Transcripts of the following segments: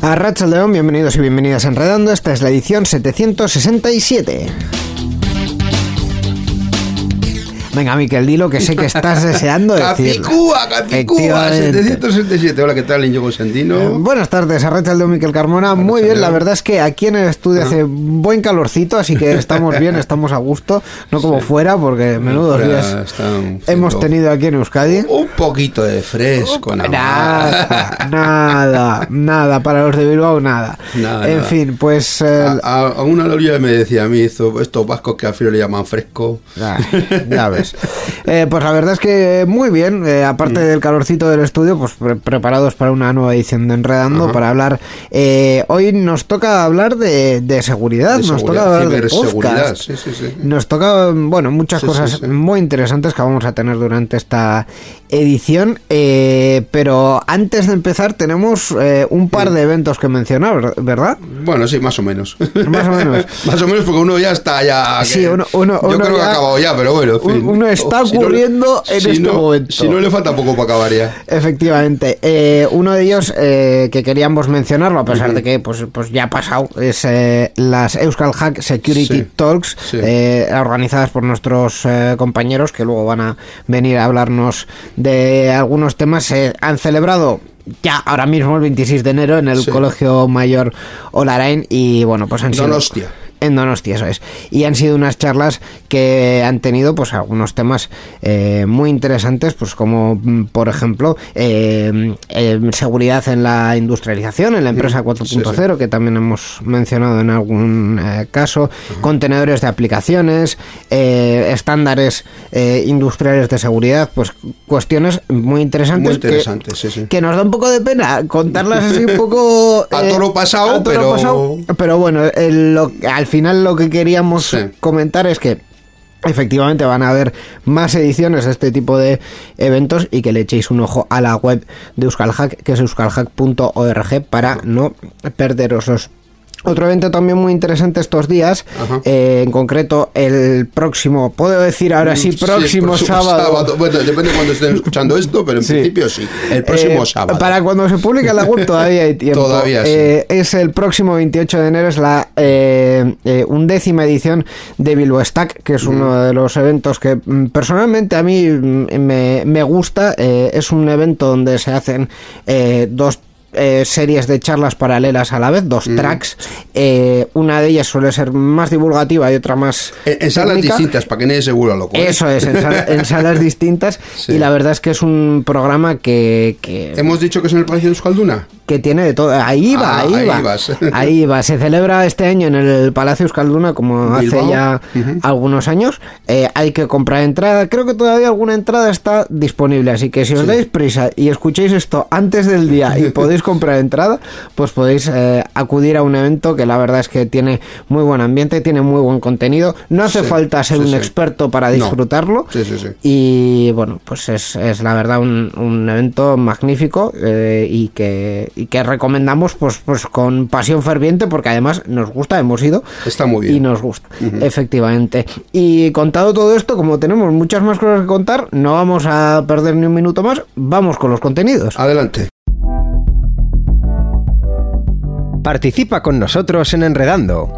A Rachel León, bienvenidos y bienvenidas a Enredando. Esta es la edición 767. Venga, Miquel, dilo que sé que estás deseando decir. Capicúa, Capicúa, 777. Hola, ¿qué tal, Íñigo Sendino? Eh, buenas tardes, a Rachel León, Miquel Carmona. Muy bien, la verdad es que aquí en el estudio hace buen calorcito, así que estamos bien, estamos a gusto. No como fuera, porque menudos días hemos tenido aquí en Euskadi. Un poquito de fresco, nada. Nada, nada, nada, para los de Bilbao, nada. Nada, en nada. fin, pues. eh, A, a- a una loría me decía a mí, esto- estos vascos que al final le llaman fresco. Ya ves. Eh, pues la verdad es que muy bien, eh, Mm. aparte del calorcito del estudio, pues pre- preparados para una nueva edición de Enredando, para hablar... eh, hoy nos toca hablar de, de seguridad, De nos seguridad, toca hablar de podcast. sí, sí, sí. Nos toca, bueno, muchas cosas muy interesantes que vamos a tener durante esta edición, eh, pero antes de empezar tenemos eh, un par de eventos que mencionar, ¿verdad? Bueno, sí, más o menos. Más o menos. más o menos porque uno ya está ya... Sí, que- uno- uno- yo uno creo que ha acabado ya, pero bueno. en un- fin. uno está Si no le- ocurriendo en si este no- momento. Si no le falta poco para acabar ya. Efectivamente, eh, uno de ellos que queríamos mencionarlo, a pesar de que pues, pues ya ha pasado, es las Euskal Hack Security Sí, Talks, sí. organizadas por nuestros compañeros que luego van a venir a hablarnos de algunos temas. Se han celebrado ya ahora mismo, el 26 de enero, en el Sí. Colegio Mayor Olarain y bueno, pues han sido... Donostia. En Donostia, eso es. Y han sido unas charlas que han tenido pues algunos temas eh, muy interesantes, pues como mm, por ejemplo eh, eh, seguridad en la industrialización, en la empresa 4.0, que también hemos mencionado en algún eh, caso, contenedores de aplicaciones, eh, estándares industriales de seguridad, pues cuestiones muy interesantes. Muy que- interesantes, sí, sí. que nos da un poco de pena contarlas así un poco A toro pasado, a toro pero- pasado, pero bueno el- lo- al final lo que queríamos Sí. comentar es que Efectivamente van a haber más ediciones de este tipo de eventos y que le echéis un ojo a la web de Euskalhack, que es euskalhack.org para no perderoslos. Otro evento también muy interesante estos días, eh, en concreto el próximo, puedo decir ahora sí, próximo, el sábado. Bueno, depende de cuando estén escuchando esto, pero en Sí. principio sí. El próximo Eh, sábado. Para cuando se publique en la web todavía hay tiempo. Todavía sí. Eh, es el próximo 28 de enero, es la eh, undécima edición de Bilbo Stack, que es uno de los eventos que mm, personalmente a mí mm, me, me gusta. Es un evento donde se hacen eh, dos eh, series de charlas paralelas a la vez, dos tracks. Eh, una de ellas suele ser más divulgativa y otra más. En, en salas distintas, para que nadie se vuelva loco. ¿eh? Eso es, en, sala- en salas distintas. Sí. Y la verdad es que es un programa que, que, Hemos dicho que es en el Palacio de Euskalduna. Que tiene de todo. Ahí va, Ah, ahí, ahí va. vas. Ahí va. Se celebra este año en el Palacio Euskalduna, como hace ya algunos años. Eh, hay que comprar entrada. Creo que todavía alguna entrada está disponible. Así que si os dais prisa y escucháis esto antes del día y podéis comprar entrada, pues podéis eh, acudir a un evento que la verdad es que tiene muy buen ambiente, tiene muy buen contenido. No hace Sí, falta ser sí, un experto para No. disfrutarlo. Sí, sí, sí. Y bueno, pues es, es la verdad un, un evento magnífico eh, y, que, y que recomendamos pues, pues con pasión ferviente porque además nos gusta, hemos ido Está muy bien. y nos gusta, efectivamente. Y contado todo esto, como tenemos muchas más cosas que contar, no vamos a perder ni un minuto más, vamos con los contenidos. Adelante. Participa con nosotros en Enredando.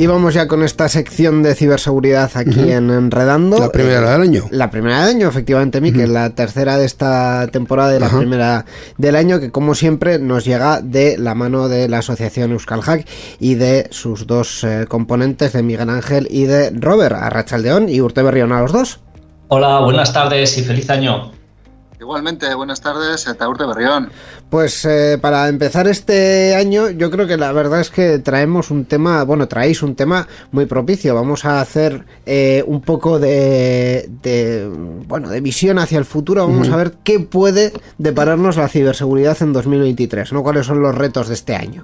Y vamos ya con esta sección de ciberseguridad aquí en Enredando. La primera del año. La primera del año, efectivamente, Miquel. La tercera de esta temporada y la primera del año, que como siempre nos llega de la mano de la asociación Euskal Hack y de sus dos eh, componentes, de Miguel Ángel y de Robert, Arrachaldeón y Urte Berrión a los dos. Hola, buenas tardes y feliz año. Igualmente, buenas tardes, Taur de Berrión. Pues eh, para empezar este año, yo creo que la verdad es que traemos un tema, bueno, traéis un tema muy propicio. Vamos a hacer eh, un poco de, de, bueno, de visión hacia el futuro. Vamos a ver qué puede depararnos la ciberseguridad en 2023, ¿no? ¿Cuáles son los retos de este año?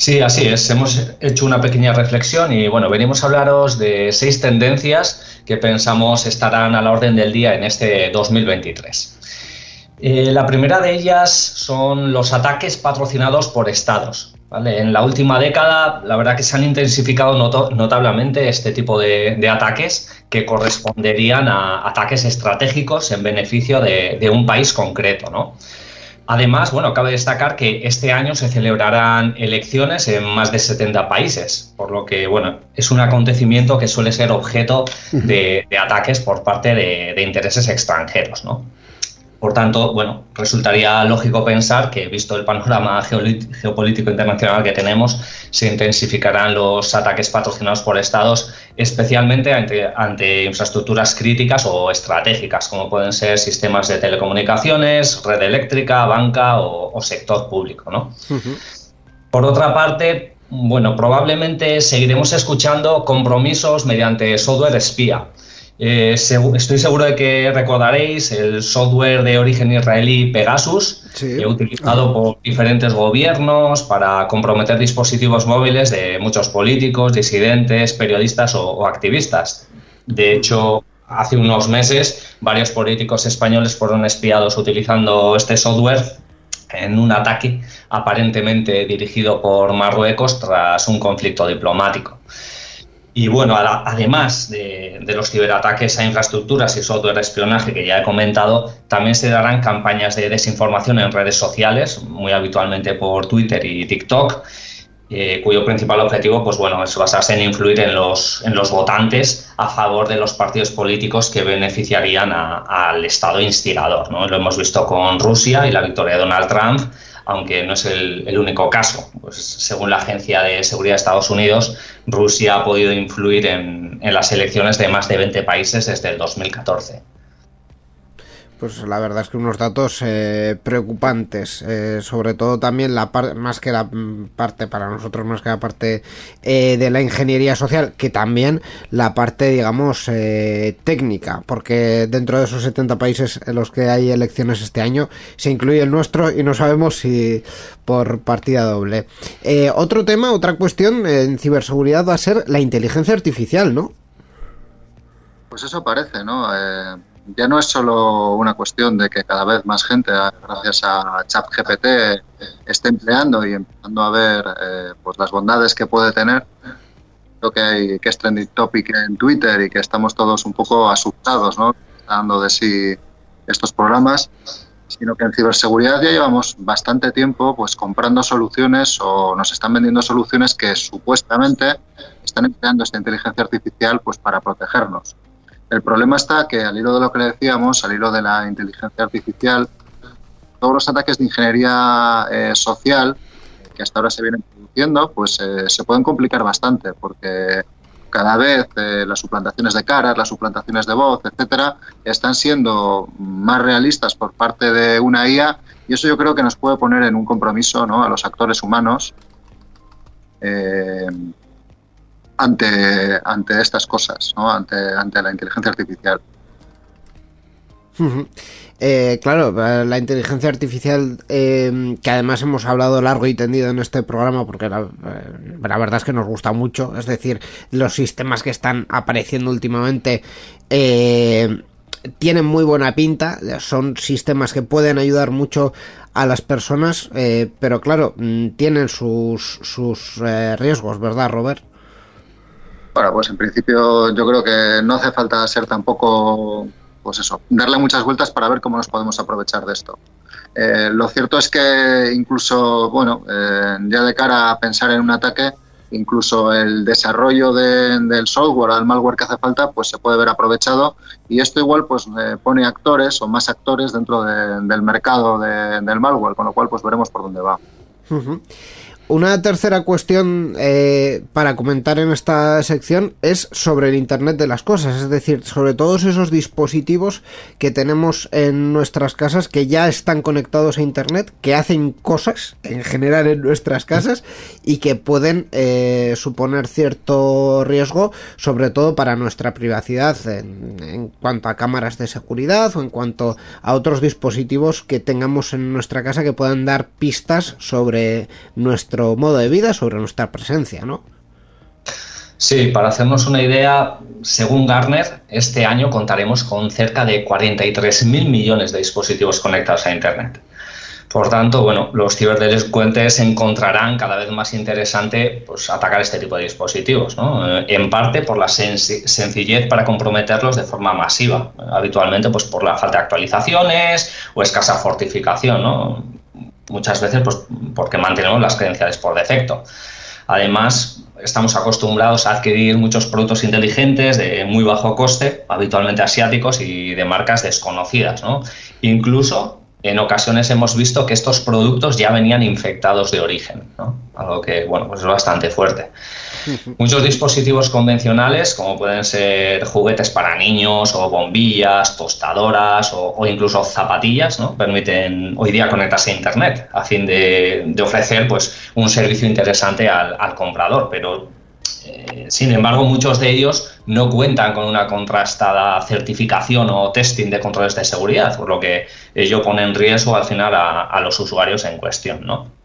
Sí, así es. Hemos hecho una pequeña reflexión y bueno, venimos a hablaros de seis tendencias que pensamos estarán a la orden del día en este 2023. Eh, la primera de ellas son los ataques patrocinados por estados. En la última década, la verdad que se han intensificado notablemente este tipo de, de ataques que corresponderían a ataques estratégicos en beneficio de, de un país concreto, ¿no? Además, bueno, cabe destacar que este año se celebrarán elecciones en más de 70 países, por lo que, bueno, es un acontecimiento que suele ser objeto de, de ataques por parte de, de intereses extranjeros, ¿no? Por tanto, bueno, resultaría lógico pensar que, visto el panorama geopolítico internacional que tenemos, se intensificarán los ataques patrocinados por estados, especialmente ante, ante infraestructuras críticas o estratégicas, como pueden ser sistemas de telecomunicaciones, red eléctrica, banca o, o sector público, ¿no? Por otra parte, bueno, probablemente seguiremos escuchando compromisos mediante software espía. Eh, estoy seguro de que recordaréis el software de origen israelí Pegasus, Sí. utilizado por diferentes gobiernos para comprometer dispositivos móviles de muchos políticos, disidentes, periodistas o, o activistas. De hecho, hace unos meses varios políticos españoles fueron espiados utilizando este software en un ataque aparentemente dirigido por Marruecos tras un conflicto diplomático. Y bueno, además de, de los ciberataques a infraestructuras y software de espionaje que ya he comentado, también se darán campañas de desinformación en redes sociales, muy habitualmente por Twitter y TikTok, eh, cuyo principal objetivo pues bueno, es basarse en influir en los, en los votantes a favor de los partidos políticos que beneficiarían a- al Estado instigador. ¿no? Lo hemos visto con Rusia y la victoria de Donald Trump, aunque no es el, único caso. Pues, según la Agencia de Seguridad de Estados Unidos, Rusia ha podido influir en, en las elecciones de más de 20 países desde el 2014. Pues la verdad es que unos datos eh, preocupantes, eh, sobre todo también la parte, más que la mm, parte para nosotros, más que la parte eh, de la ingeniería social, que también la parte, digamos, eh, técnica, porque dentro de esos 70 países en los que hay elecciones este año se incluye el nuestro y no sabemos si por partida doble. Otro tema, otra cuestión en ciberseguridad va a ser la inteligencia artificial, ¿no? Pues eso parece, ¿no? Ya no es solo una cuestión de que cada vez más gente, gracias a ChatGPT, esté empleando y empezando a ver eh, pues las bondades que puede tener. Creo que, hay, que es trending topic en Twitter y que estamos todos un poco asustados, ¿no? Dando de sí estos programas, sino que en ciberseguridad ya llevamos bastante tiempo pues comprando soluciones o nos están vendiendo soluciones que supuestamente están empleando esta inteligencia artificial pues para protegernos. El problema está que al hilo de lo que le decíamos, al hilo de la inteligencia artificial, todos los ataques de ingeniería eh, social que hasta ahora se vienen produciendo, pues eh, se pueden complicar bastante, porque cada vez eh, las suplantaciones de caras, las suplantaciones de voz, etcétera, están siendo más realistas por parte de una IA y eso yo creo que nos puede poner en un compromiso ¿no? a los actores humanos ante, ante estas cosas, ¿no? ante, ante la inteligencia artificial. Eh, claro, eh, la inteligencia artificial, eh, que además hemos hablado largo y tendido en este programa, porque la, eh, la verdad es que nos gusta mucho, es decir, los sistemas que están apareciendo últimamente, tienen muy buena pinta, son sistemas que pueden ayudar mucho a las personas, pero claro, mm, tienen sus, sus riesgos, ¿verdad, Robert? Bueno, pues en principio yo creo que no hace falta ser tampoco, pues eso, darle muchas vueltas para ver cómo nos podemos aprovechar de esto. Eh, lo cierto es que incluso, bueno, eh, ya de cara a pensar en un ataque, incluso el desarrollo del software, al malware que hace falta, pues se puede ver aprovechado y esto igual pues eh, pone actores o más actores dentro del mercado del malware, con lo cual pues veremos por dónde va. Una tercera cuestión eh, para comentar en esta sección es sobre el Internet de las Cosas, es decir, sobre todos esos dispositivos que tenemos en nuestras casas que ya están conectados a Internet, que hacen cosas en general en nuestras casas y que pueden eh, suponer cierto riesgo, sobre todo para nuestra privacidad en, en cuanto a cámaras de seguridad o en cuanto a otros dispositivos que tengamos en nuestra casa que puedan dar pistas sobre nuestro modo de vida, sobre nuestra presencia, ¿no? Sí, para hacernos una idea, según Garner, este año contaremos con cerca de 43.000 millones de dispositivos conectados a Internet. Por tanto, bueno, los ciberdelincuentes encontrarán cada vez más interesante pues, atacar este tipo de dispositivos, ¿no? Eh, en parte por la sencillez para comprometerlos de forma masiva, habitualmente pues, por la falta de actualizaciones o escasa fortificación. ¿no? Muchas veces pues, porque mantenemos las credenciales por defecto. Además, estamos acostumbrados a adquirir muchos productos inteligentes de muy bajo coste, habitualmente asiáticos y de marcas desconocidas. ¿no? Incluso en ocasiones hemos visto que estos productos ya venían infectados de origen, ¿no? algo que bueno, pues es bastante fuerte. Muchos dispositivos convencionales, como pueden ser juguetes para niños o bombillas, tostadoras o, incluso zapatillas, ¿no? permiten hoy día conectarse a Internet a fin de, ofrecer pues, un servicio interesante al, comprador, pero eh, sin embargo, muchos de ellos no cuentan con una contrastada certificación o testing de controles de seguridad, por lo que ello pone en riesgo al final a, a los usuarios en cuestión. ¿no?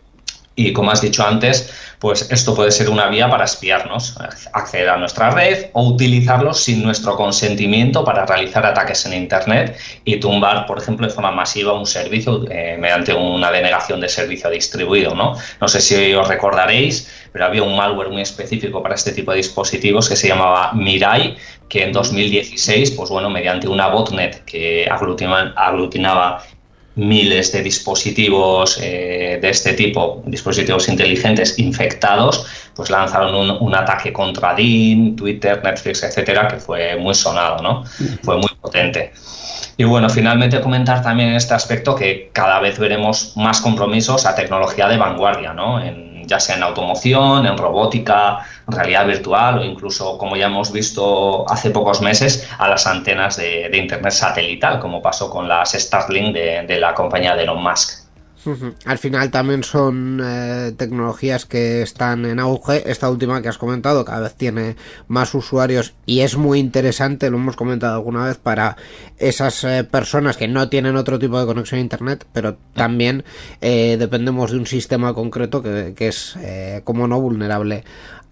Y como has dicho antes, pues esto puede ser una vía para espiarnos, acceder a nuestra red o utilizarlos sin nuestro consentimiento para realizar ataques en Internet y tumbar, por ejemplo, de forma masiva un servicio eh, mediante una denegación de servicio distribuido. ¿no? no sé si os recordaréis, pero había un malware muy específico para este tipo de dispositivos que se llamaba Mirai, que en 2016, pues bueno, mediante una botnet que aglutinaba miles de dispositivos eh, de este tipo, dispositivos inteligentes infectados, pues lanzaron un, ataque contra DIN, Twitter, Netflix, etcétera, que fue muy sonado, ¿no? Fue muy potente. Y bueno, finalmente comentar también en este aspecto que cada vez veremos más compromisos a tecnología de vanguardia, ¿no? Ya sea en automoción, en robótica, realidad virtual o incluso, como ya hemos visto hace pocos meses, a las antenas de, Internet satelital, como pasó con las Starlink de, de la compañía de Elon Musk. Al final también son eh, tecnologías que están en auge. Esta última que has comentado cada vez tiene más usuarios y es muy interesante, lo hemos comentado alguna vez, para esas eh, personas que no tienen otro tipo de conexión a Internet, pero también eh, dependemos de un sistema concreto que, que es, como no, vulnerable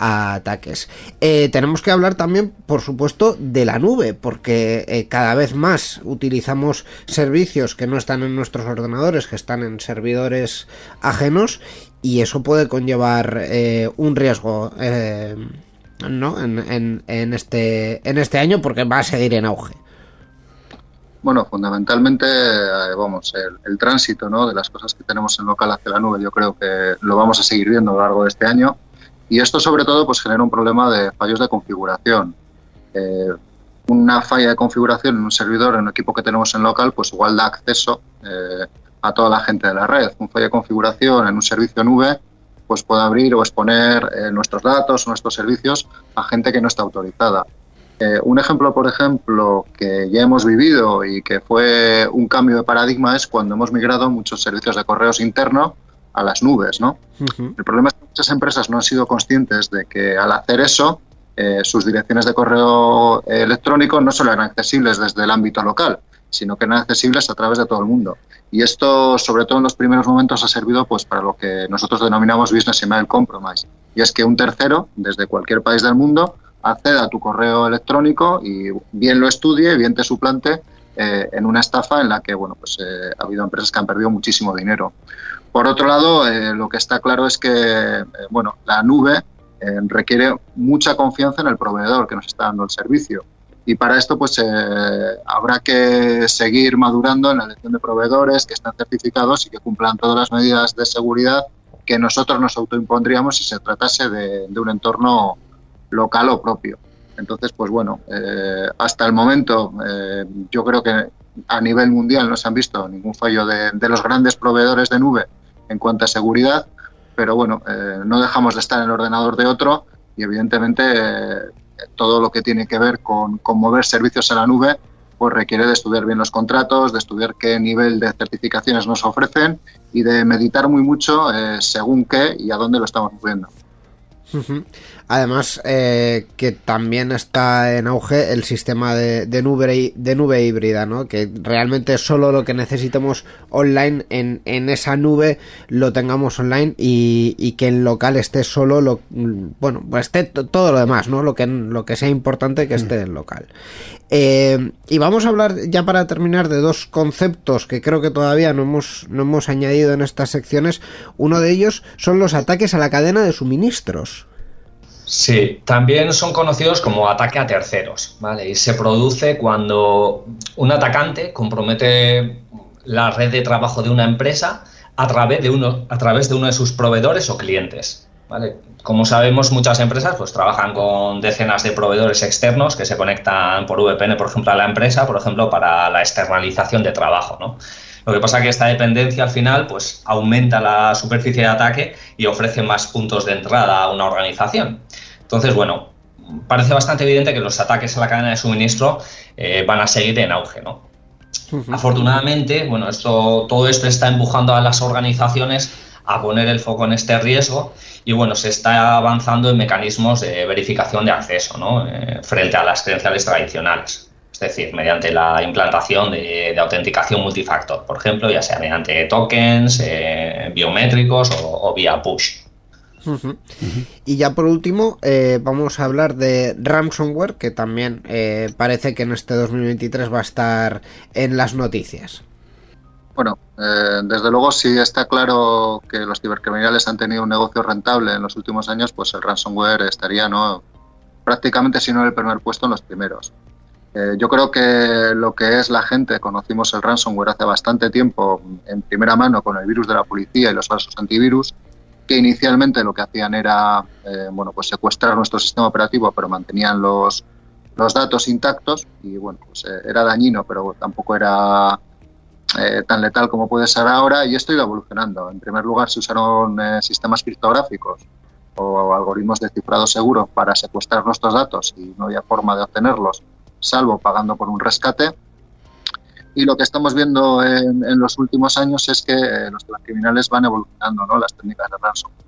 ataques. Eh, tenemos que hablar también, por supuesto, de la nube, porque eh, cada vez más utilizamos servicios que no están en nuestros ordenadores, que están en servidores ajenos, y eso puede conllevar eh, un riesgo. ¿no? En, este, en este año porque va a seguir en auge. Bueno, fundamentalmente, vamos, el, el, tránsito ¿no? de las cosas que tenemos en local hacia la nube, yo creo que lo vamos a seguir viendo a lo largo de este año. Y esto sobre todo pues genera un problema de fallos de configuración. Eh, una falla de configuración en un servidor, en un equipo que tenemos en local, pues igual da acceso eh, a toda la gente de la red. Un fallo de configuración en un servicio nube pues puede abrir o exponer eh, nuestros datos, nuestros servicios a gente que no está autorizada. un ejemplo, por ejemplo, que ya hemos vivido y que fue un cambio de paradigma es cuando hemos migrado muchos servicios de correos internos a las nubes, ¿no? El problema es que muchas empresas no han sido conscientes de que al hacer eso, eh, sus direcciones de correo electrónico no solo eran accesibles desde el ámbito local, sino que eran accesibles a través de todo el mundo. Y esto, sobre todo en los primeros momentos, ha servido pues, para lo que nosotros denominamos Business Email Compromise. Y es que un tercero, desde cualquier país del mundo, acceda a tu correo electrónico y bien lo estudie, bien te suplante eh, en una estafa en la que bueno, pues, eh, ha habido empresas que han perdido muchísimo dinero. Por otro lado, eh, lo que está claro es que bueno, la nube requiere mucha confianza en el proveedor que nos está dando el servicio. Y para esto pues habrá que seguir madurando en la elección de proveedores que estén certificados y que cumplan todas las medidas de seguridad que nosotros nos autoimpondríamos si se tratase de, un entorno local o propio. Entonces, pues bueno, eh, hasta el momento eh, yo creo que a nivel mundial no se han visto ningún fallo de, los grandes proveedores de nube en cuanto a seguridad, pero bueno, eh, no dejamos de estar en el ordenador de otro y evidentemente todo lo que tiene que ver con, mover servicios a la nube pues requiere de estudiar bien los contratos, de estudiar qué nivel de certificaciones nos ofrecen y de meditar muy mucho según qué y a dónde lo estamos moviendo. Además, eh, que también está en auge el sistema de, nube, híbrida, ¿no? Que realmente solo lo que necesitemos online en, en esa nube lo tengamos online y, que en local esté solo lo, bueno, pues esté todo lo demás, ¿no? Lo que, lo que sea importante que esté en local. Eh, y vamos a hablar ya para terminar de dos conceptos que creo que todavía no hemos, no hemos añadido en estas secciones. Uno de ellos son los ataques a la cadena de suministros. Sí, también son conocidos como ataque a terceros, ¿vale? Y se produce cuando un atacante compromete la red de trabajo de una empresa a través de uno, a través de uno de sus proveedores o clientes, ¿vale? Como sabemos, muchas empresas pues trabajan con decenas de proveedores externos que se conectan por VPN, por ejemplo, a la empresa, por ejemplo, para la externalización de trabajo, ¿no? Lo que pasa es que esta dependencia al final pues aumenta la superficie de ataque y ofrece más puntos de entrada a una organización. Entonces, bueno, parece bastante evidente que los ataques a la cadena de suministro eh, van a seguir en auge, ¿no? Afortunadamente, bueno, esto, todo esto está empujando a las organizaciones a poner el foco en este riesgo y bueno, se está avanzando en mecanismos de verificación de acceso ¿no? Eh, frente a las credenciales tradicionales es decir, mediante la implantación de, autenticación multifactor, por ejemplo, ya sea mediante tokens, eh, biométricos o, vía push. Y ya por último, eh, vamos a hablar de ransomware, que también eh, parece que en este 2023 va a estar en las noticias. Bueno, desde luego si está claro que los cibercriminales han tenido un negocio rentable en los últimos años, pues el ransomware estaría no prácticamente si no en el primer puesto en los primeros. Eh, yo creo que lo que es la gente, conocimos el ransomware hace bastante tiempo en primera mano con el virus de la policía y los falsos antivirus, que inicialmente lo que hacían era eh, bueno, pues secuestrar nuestro sistema operativo, pero mantenían los, los datos intactos y bueno, pues eh, era dañino, pero tampoco era tan letal como puede ser ahora y esto ido evolucionando. En primer lugar, se usaron sistemas criptográficos o algoritmos de cifrado seguro para secuestrar nuestros datos y no había forma de obtenerlos salvo pagando por un rescate. Y lo que estamos viendo en, los últimos años es que los criminales van evolucionando ¿no? las técnicas de ransomware.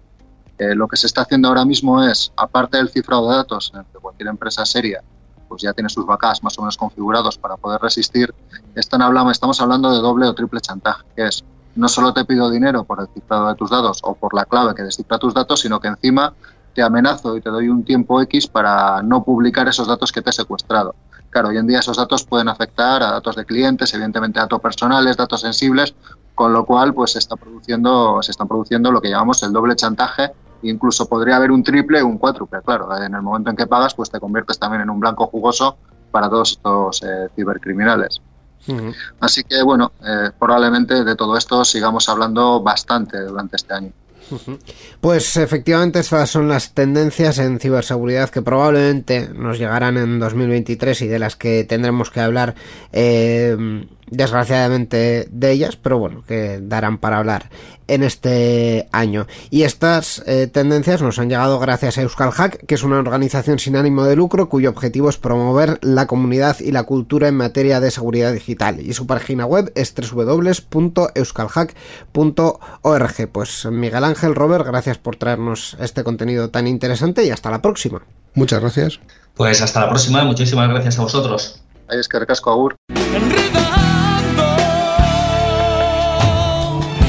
Eh, lo que se está haciendo ahora mismo es, aparte del cifrado de datos, en el que cualquier empresa seria pues ya tiene sus backups más o menos configurados para poder resistir, están hablando, estamos hablando de doble o triple chantaje, que es no solo te pido dinero por el cifrado de tus datos o por la clave que descifra tus datos, sino que encima te amenazo y te doy un tiempo X para no publicar esos datos que te he secuestrado. Claro, hoy en día esos datos pueden afectar a datos de clientes, evidentemente datos personales, datos sensibles, con lo cual pues se está produciendo, se están produciendo lo que llamamos el doble chantaje. Incluso podría haber un triple o un cuádruple, claro. En el momento en que pagas, pues te conviertes también en un blanco jugoso para todos estos eh, cibercriminales. Así que bueno, eh, probablemente de todo esto sigamos hablando bastante durante este año. Pues efectivamente estas son las tendencias en ciberseguridad que probablemente nos llegarán en 2023 y de las que tendremos que hablar eh, desgraciadamente de ellas, pero bueno, que darán para hablar en este año. Y estas eh, tendencias nos han llegado gracias a Euskal Hack, que es una organización sin ánimo de lucro cuyo objetivo es promover la comunidad y la cultura en materia de seguridad digital. Y su página web es www.euskalhack.org. Pues Miguel Ángel, Robert, gracias por traernos este contenido tan interesante y hasta la próxima. Muchas gracias. Pues hasta la próxima, muchísimas gracias a vosotros. Ahí es que recasco agur.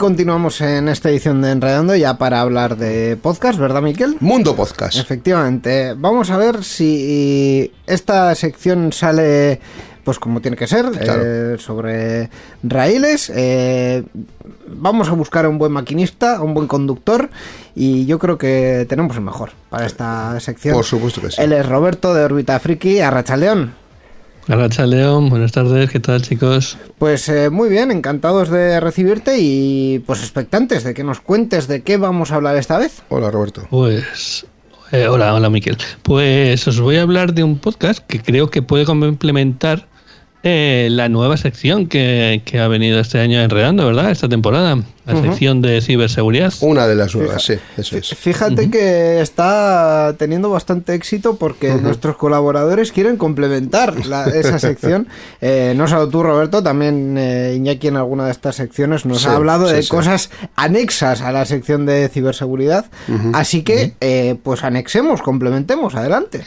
Continuamos en esta edición de Enredando ya para hablar de podcast, ¿verdad, Miquel? Mundo Podcast. Efectivamente. Vamos a ver si esta sección sale pues como tiene que ser, Claro. eh, sobre raíles. eh, vamos a buscar a un buen maquinista, a un buen conductor, y yo creo que tenemos el mejor para esta sección. Por supuesto que sí. Él es Roberto de Órbita Friki, Arrachaldeón. Arracha León, buenas tardes, ¿qué tal chicos? Pues eh, muy bien, encantados de recibirte y pues expectantes de que nos cuentes de qué vamos a hablar esta vez. Hola, Roberto. Pues, eh, hola, hola Miquel. Pues os voy a hablar de un podcast que creo que puede complementar eh, la nueva sección que, que ha venido este año enredando, ¿verdad? Esta temporada, la sección de ciberseguridad. Una de las nuevas, sí, eso es. Fíjate que está teniendo bastante éxito porque nuestros colaboradores quieren complementar la- esa sección. Eh, no solo tú, Roberto, también eh, Iñaki en alguna de estas secciones nos Sí, ha hablado sí, de sí. cosas anexas a la sección de ciberseguridad. Así que, eh, pues anexemos, complementemos, adelante.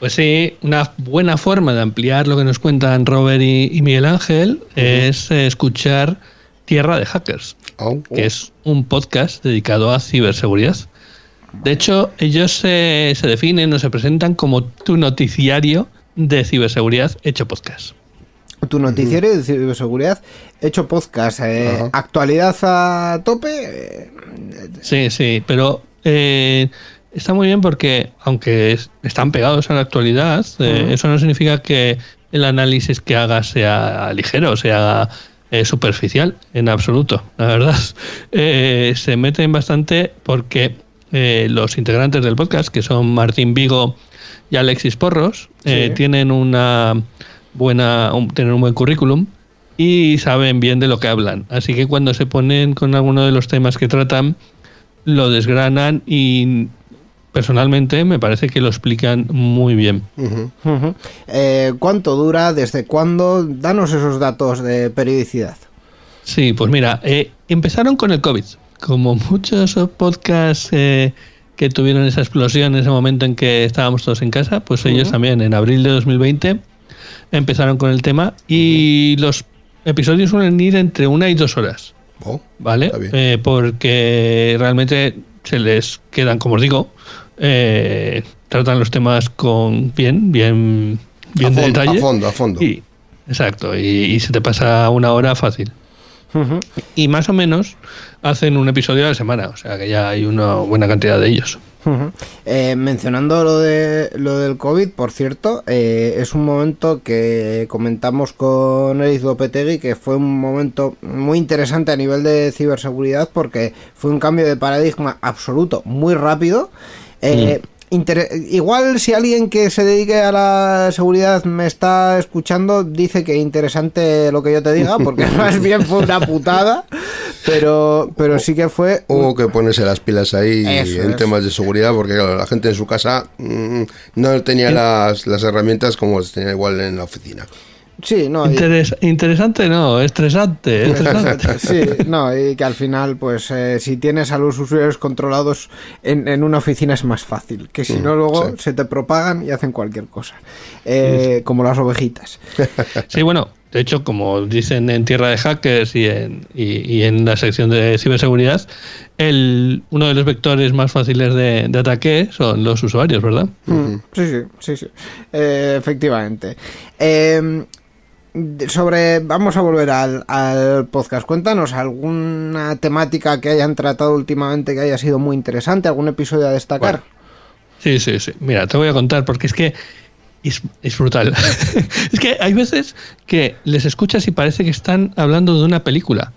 Pues sí, una buena forma de ampliar lo que nos cuentan Robert y, y Miguel Ángel es eh, escuchar Tierra de Hackers. Oh, que es un podcast dedicado a ciberseguridad. De hecho, ellos se, se definen o se presentan como tu noticiario de ciberseguridad hecho podcast. Tu noticiero de ciberseguridad, hecho podcast, eh, actualidad a tope. eh, Sí, sí, pero eh, está muy bien porque aunque es- están pegados a la actualidad, eh, eso no significa que el análisis que haga sea ligero, sea eh, superficial, en absoluto, la verdad. Eh, se meten bastante porque los integrantes del podcast, que son Martín Vigo y Alexis Porros, eh, Sí. tienen una buena, un- tienen un buen currículum y saben bien de lo que hablan. Así que cuando se ponen con alguno de los temas que tratan, lo desgranan y personalmente me parece que lo explican muy bien. Eh, ¿Cuánto dura? ¿Desde cuándo? Danos esos datos de periodicidad. Sí, pues mira, eh, empezaron con el COVID. Como muchos podcasts eh, que tuvieron esa explosión en ese momento en que estábamos todos en casa, pues ellos también en abril de 2020 empezaron con el tema y los episodios suelen ir entre una y dos horas. Oh, ¿vale? Eh, porque realmente se les quedan, como os digo, eh, tratan los temas con bien, bien, bien a, de fondo, detalle. a fondo, a fondo. Y, exacto, y, y se te pasa una hora fácil. Y más o menos hacen un episodio a la semana, o sea que ya hay una buena cantidad de ellos. Eh, mencionando lo de lo del COVID, por cierto, eh, es un momento que comentamos con Eric Lopetegui que fue un momento muy interesante a nivel de ciberseguridad porque fue un cambio de paradigma absoluto, muy rápido. Eh, inter- igual si alguien que se dedique a la seguridad me está escuchando dice que interesante lo que yo te diga porque más bien fue una putada pero pero sí que fue Hubo que ponerse las pilas ahí Eso en temas de seguridad, porque claro, la gente en su casa mm, no tenía las, las herramientas como las tenía igual en la oficina. Sí no y- Interes- interesante, no, estresante. estresante. Sí, no, y que al final, pues eh, si tienes a los usuarios controlados en, en una oficina es más fácil, que si no luego sí. se te propagan y hacen cualquier cosa, Eh, como las ovejitas. Sí, bueno, de hecho, como dicen en Tierra de Hackers y en, y, y en la sección de ciberseguridad, el, uno de los vectores más fáciles de, de ataque son los usuarios, ¿verdad? Mm, Sí, sí, sí, sí. Eh, efectivamente. Eh, de- sobre, vamos a volver al, al podcast. Cuéntanos alguna temática que hayan tratado últimamente que haya sido muy interesante, algún episodio a destacar. Sí, sí, sí. Mira, te voy a contar porque es que es, es brutal. es que hay veces que les escuchas y parece que están hablando de una película.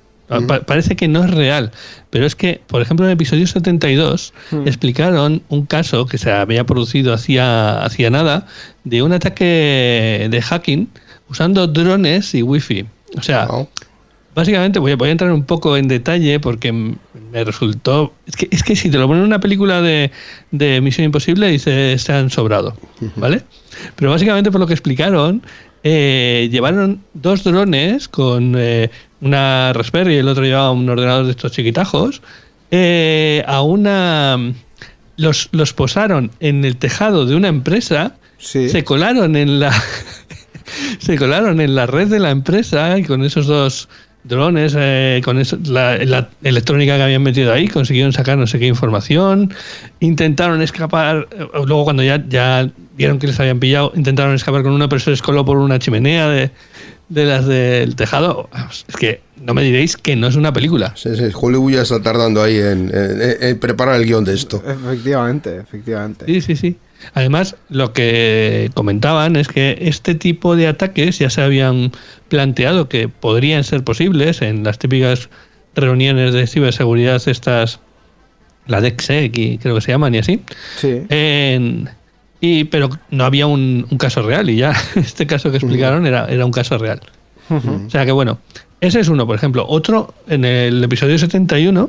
Pa- parece que no es real, pero es que, por ejemplo, en el episodio 72 explicaron un caso que se había producido hacía, hacía nada de un ataque de hacking usando drones y wifi. O sea, Wow. Básicamente voy a, voy a entrar un poco en detalle porque me resultó... Es que, es que si te lo ponen en una película de, de Misión Imposible dice se han sobrado, ¿vale? Pero básicamente por lo que explicaron, eh, llevaron dos drones con eh, una Raspberry y el otro llevaba un ordenador de estos chiquitajos eh, a una... Los, los posaron en el tejado de una empresa, Sí. se colaron en la... se colaron en la red de la empresa y con esos dos drones, eh, con eso- la, la electrónica que habían metido ahí, consiguieron sacar no sé qué información, intentaron escapar, eh, luego cuando ya, ya vieron que les habían pillado, intentaron escapar con uno, pero se les coló por una chimenea de, de las del tejado. Es que no me diréis que no es una película. Sí, sí, Hollywood ya está tardando ahí en, en- en preparar el guion de esto. Efectivamente, efectivamente. Sí, sí, sí. Además, lo que comentaban es que este tipo de ataques ya se habían planteado que podrían ser posibles en las típicas reuniones de ciberseguridad, estas, la DEXEC, y creo que se llaman y así. Sí. En- y, pero no había un, un caso real y ya este caso que explicaron era, era un caso real. O sea que bueno, ese es uno, por ejemplo. Otro, en el episodio 71,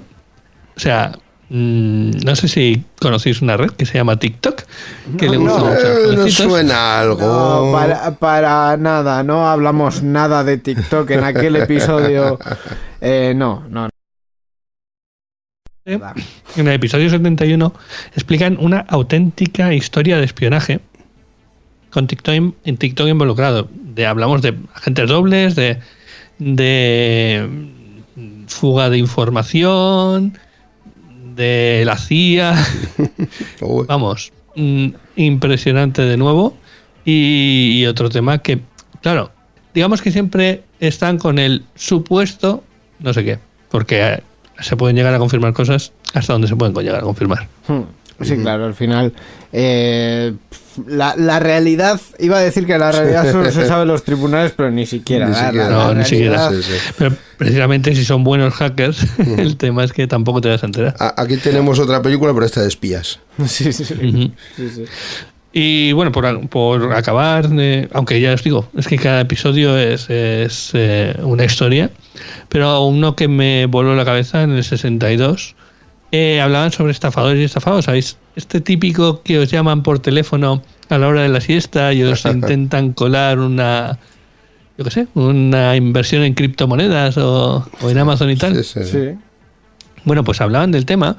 o sea, no sé si conocéis una red que se llama TikTok, que le gusta no. mucho Eh, suena algo. No, para, para nada, no hablamos nada de TikTok en aquel episodio. Eh, no, no. Eh. En el episodio 71 explican una auténtica historia de espionaje con TikTok, en TikTok involucrado. De, hablamos de agentes dobles, de, de mm, fuga de información, de la CIA. Vamos, mm, impresionante de nuevo. Y, y otro tema que, claro, digamos que siempre están con el supuesto no sé qué, porque eh, se pueden llegar a confirmar cosas hasta donde se pueden llegar a confirmar. Hmm. Sí, claro, al final. eh, la, la realidad, iba a decir que la realidad solo se sabe en los tribunales, pero ni siquiera. Ni siquiera. la No, ni siquiera. realidad- sí, sí. Pero precisamente si son buenos hackers, el tema es que tampoco te vas a enterar. Aquí tenemos otra película, pero esta de espías. Sí, sí, sí. Ujú. sí, sí. Y bueno, por, por acabar, eh, aunque ya os digo, es que cada episodio es, es, eh, una historia, pero uno que me voló la cabeza en el 62, eh, hablaban sobre estafadores y estafados, ¿sabéis? Este típico que os llaman por teléfono a la hora de la siesta y os intentan colar una, yo qué sé, una inversión en criptomonedas o, o en Amazon y tal. Sí, sí, sí. Sí. Bueno, pues hablaban del tema,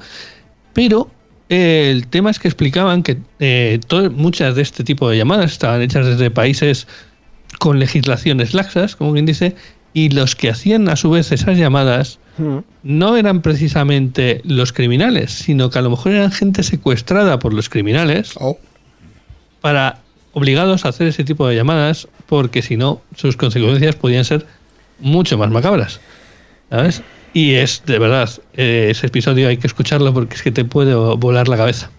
pero eh, el tema es que explicaban que eh, to- muchas de este tipo de llamadas estaban hechas desde países con legislaciones laxas, como quien dice, y los que hacían a su vez esas llamadas. No eran precisamente los criminales, sino que a lo mejor eran gente secuestrada por los criminales Oh, para obligados a hacer ese tipo de llamadas, porque si no, sus consecuencias podían ser mucho más macabras. ¿Sabes? Y es, de verdad, eh, ese episodio hay que escucharlo porque es que te puede volar la cabeza.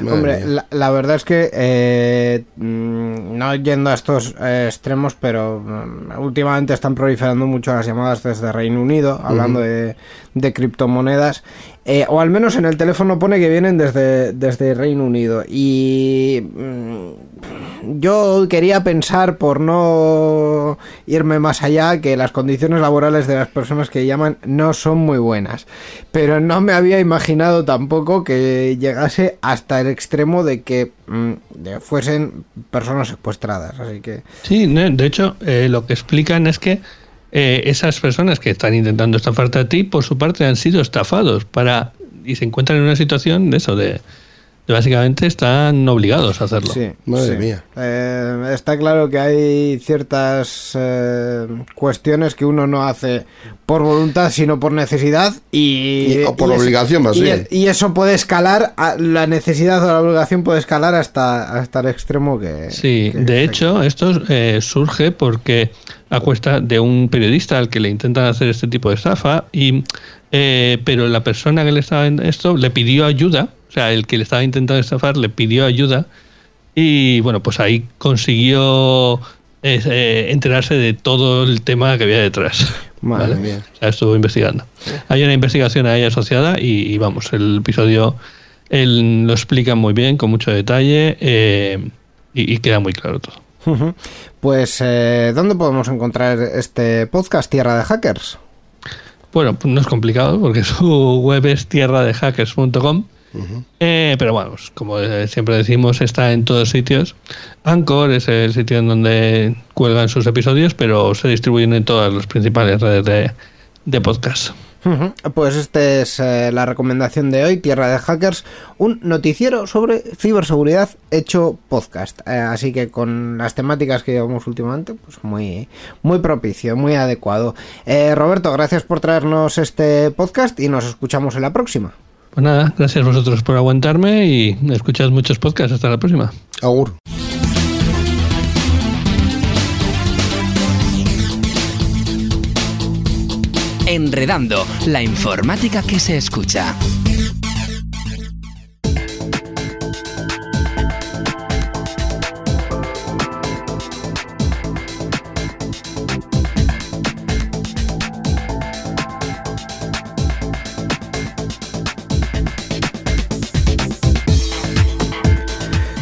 Madre Hombre, la, la verdad es que eh, mm, no yendo a estos eh, extremos, pero mm, últimamente están proliferando mucho las llamadas desde Reino Unido, hablando de, de criptomonedas, eh, o al menos en el teléfono pone que vienen desde, desde Reino Unido. Y mm, yo quería pensar, por no irme más allá, que las condiciones laborales de las personas que llaman no son muy buenas. Pero no me había imaginado tampoco que llegase hasta el extremo de que mm, fuesen personas secuestradas. Así que Sí, de hecho, eh, lo que explican es que eh, esas personas que están intentando estafarte a ti, por su parte, han sido estafados para y se encuentran en una situación de eso, de básicamente están obligados a hacerlo. sí. Madre sí. mía. Eh, está claro que hay ciertas eh, cuestiones que uno no hace por voluntad, sino por necesidad y, Y- o por obligación, más bien. y eso puede escalar, a- la necesidad o la obligación puede escalar hasta, hasta el extremo que. Sí, que- de hecho, esto eh, surge porque a cuesta de un periodista al que le intentan hacer este tipo de estafa, y, eh, pero la persona que le estaba en esto le pidió ayuda, sea, el que le estaba intentando estafar le pidió ayuda, y bueno, pues ahí consiguió eh, eh, enterarse de todo el tema que había detrás. Madre ¿vale? mía. O sea, estuvo investigando. Hay una investigación ahí asociada y, y vamos, el episodio él lo explica muy bien, con mucho detalle eh, y, y queda muy claro todo. Pues, eh, ¿dónde podemos encontrar este podcast Tierra de Hackers? Bueno, pues no es complicado porque su web es tierradehackers.com. Eh, pero bueno, pues, como eh, siempre decimos, está en todos sitios. Anchor es el sitio en donde cuelgan sus episodios, pero se distribuyen en todas las principales redes de, de podcast. Pues esta es eh, la recomendación de hoy, Tierra de Hackers, un noticiero sobre ciberseguridad hecho podcast. Así que con las temáticas que llevamos últimamente, pues muy, muy propicio, muy adecuado. Roberto, gracias por traernos este podcast y nos escuchamos en la próxima. Pues nada, gracias a vosotros por aguantarme y escuchad muchos podcasts. Hasta la próxima. Agur. Enredando, la informática que se escucha.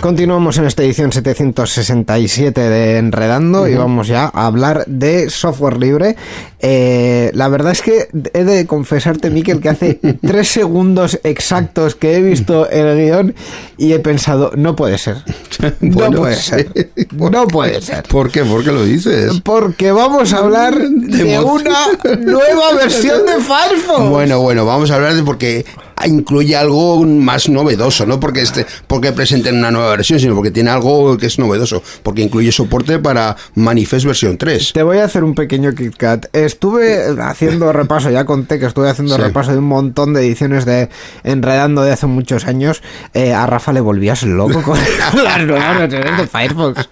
Continuamos en esta edición 767 de Enredando y vamos ya a hablar de software libre. Eh, la verdad es que he de confesarte, Miquel, que hace tres segundos exactos que he visto el guion y he pensado, no puede ser. No Bueno, puede sí. ser. No puede ser. ¿Por qué? ¿Por qué lo dices? Porque vamos a hablar de una nueva versión de Firefox. Bueno, bueno, vamos a hablar de porque incluye algo más novedoso, no porque este, porque presenten una nueva versión, sino porque tiene algo que es novedoso, porque incluye soporte para Manifest versión 3. Te voy a hacer un pequeño KitKat. Estuve haciendo repaso, ya conté que estuve haciendo Sí. repaso de un montón de ediciones de Enredando de hace muchos años. Eh, a Rafa le volvías loco con las nuevas versiones de Firefox.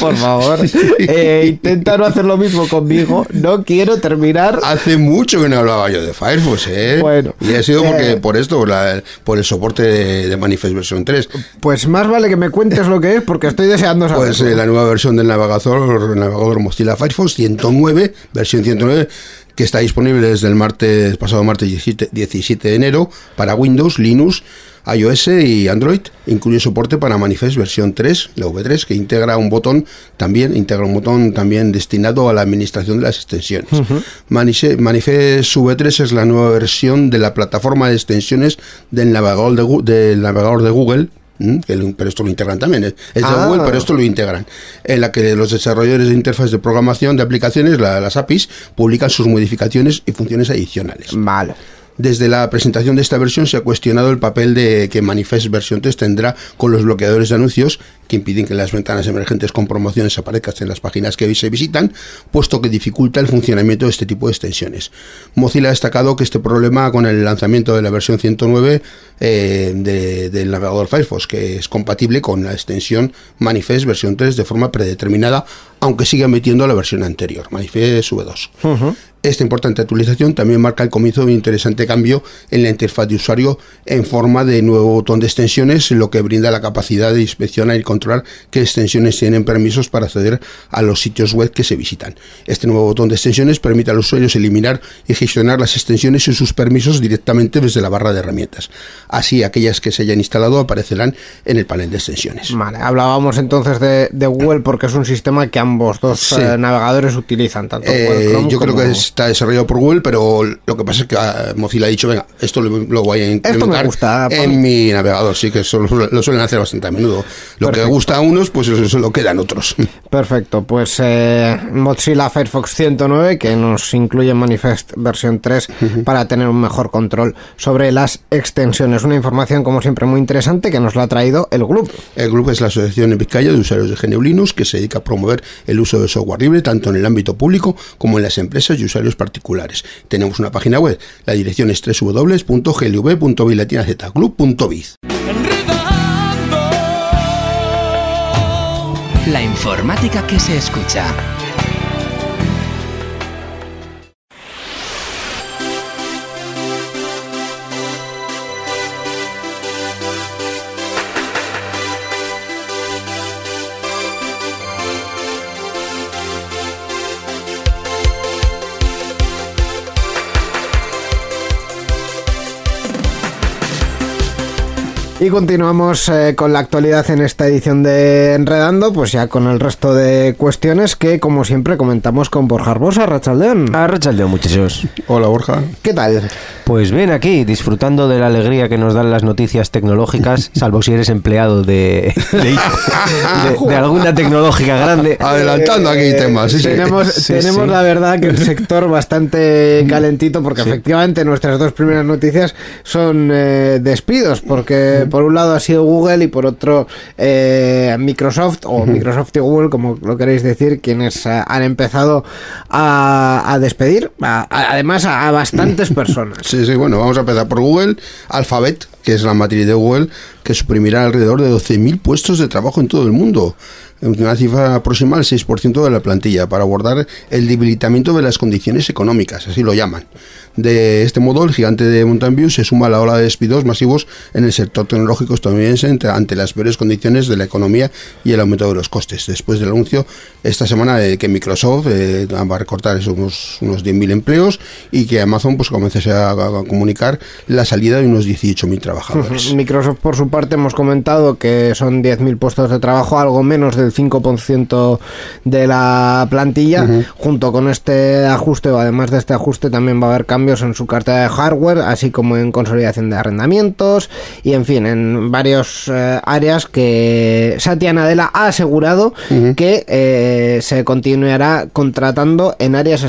Por favor, eh, intenta no hacer lo mismo conmigo. No quiero terminar. Hace mucho que no hablaba yo de Firefox, ¿eh? Bueno, y ha sido porque por esto, por, la- por el soporte de, de Manifest versión 3. Pues más vale que me cuentes lo que es porque estoy deseando saber. Pues eh, la nueva versión del navegador, el navegador Mozilla Firefox 109, versión 109, que está disponible desde el martes, pasado martes 17, 17 de enero para Windows, Linux, iOS y Android. Incluye soporte para Manifest versión 3, la V3, que integra un botón también, integra un botón también destinado a la administración de las extensiones. Manife- Manifest V3 es la nueva versión de la plataforma de extensiones del navegador de, del navegador de Google. pero esto lo integran también, es es de Ah. Google, pero esto lo integran, en la que los desarrolladores de interfaz de programación de aplicaciones, la- las APIs, publican sus modificaciones y funciones adicionales. Vale. Desde la presentación de esta versión se ha cuestionado el papel de que Manifest versión 3 tendrá con los bloqueadores de anuncios que impiden que las ventanas emergentes con promociones aparezcan en las páginas que se visitan, puesto que dificulta el funcionamiento de este tipo de extensiones. Mozilla ha destacado que este problema con el lanzamiento de la versión 109 eh, de- del navegador Firefox, que es compatible con la extensión Manifest versión 3 de forma predeterminada, aunque siga metiendo la versión anterior, Manifest V2. Esta importante actualización también marca el comienzo de un interesante cambio en la interfaz de usuario en forma de nuevo botón de extensiones, lo que brinda la capacidad de inspeccionar y controlar qué extensiones tienen permisos para acceder a los sitios web que se visitan. Este nuevo botón de extensiones permite a los usuarios eliminar y gestionar las extensiones y sus permisos directamente desde la barra de herramientas. Así, aquellas que se hayan instalado aparecerán en el panel de extensiones. Vale, hablábamos entonces de, de Google porque es un sistema que ambos dos Sí. eh, navegadores utilizan, tanto Eh, Google Chrome yo creo como- que está desarrollado por Google, pero lo que pasa es que ah, Mozilla ha dicho, venga, esto lo, lo voy a implementar gusta, en mi navegador, sí que eso lo, lo suelen hacer bastante a menudo. Lo Perfecto. que gusta a unos, pues eso, lo quedan otros. Perfecto, pues eh, Mozilla Firefox 109 que nos incluye Manifest versión 3 para tener un mejor control sobre las extensiones. Una información como siempre muy interesante que nos la ha traído el grupo. El grupo es la Asociación en Vizcaya de Usuarios de GNU Linux que se dedica a promover el uso de software libre tanto en el ámbito público como en las empresas y usuarios particulares. Tenemos una página web, la dirección es www.glv.bilatinazgroup.biz. La informática que se escucha. Y continuamos eh, con la actualidad en esta edición de Enredando, pues ya con el resto de cuestiones que, como siempre, comentamos con Borja Arbosa, Rachaldeón. A Rachaldeón, muchachos. Hola, Borja. ¿Qué tal? Pues ven aquí, disfrutando de la alegría que nos dan las noticias tecnológicas, salvo si eres empleado de, de, de- de alguna tecnológica grande. Adelantando aquí temas. Sí, sí. tenemos Sí, tenemos sí. la verdad que el sector bastante calentito porque efectivamente nuestras dos primeras noticias son eh, despidos porque por un lado ha sido Google y por otro eh, Microsoft o Microsoft y Google como lo queréis decir quienes eh, han empezado a, a despedir a- además a, a bastantes personas Sí, sí, bueno, vamos a empezar por Google. Alphabet, que es la matriz de Google, que suprimirá alrededor de 12.000 puestos de trabajo en todo el mundo. Una cifra aproximada al 6% de la plantilla para abordar el debilitamiento de las condiciones económicas, así lo llaman. De este modo, el gigante de Mountain View se suma a la ola de despidos masivos en el sector tecnológico estadounidense ante las peores condiciones de la economía y el aumento de los costes. Después del anuncio esta semana de que Microsoft eh, va a recortar esos unos, unos 10.000 empleos y que Amazon pues comience a, a comunicar la salida de unos 18.000 trabajadores. Microsoft, por su parte, hemos comentado que son 10.000 puestos de trabajo, algo menos del 5% de la plantilla. Junto con este ajuste, o además de este ajuste, también va a haber cambios en su cartera de hardware, así como en consolidación de arrendamientos y, en fin, en varias áreas que Satya Nadella ha asegurado que eh, se continuará contratando en áreas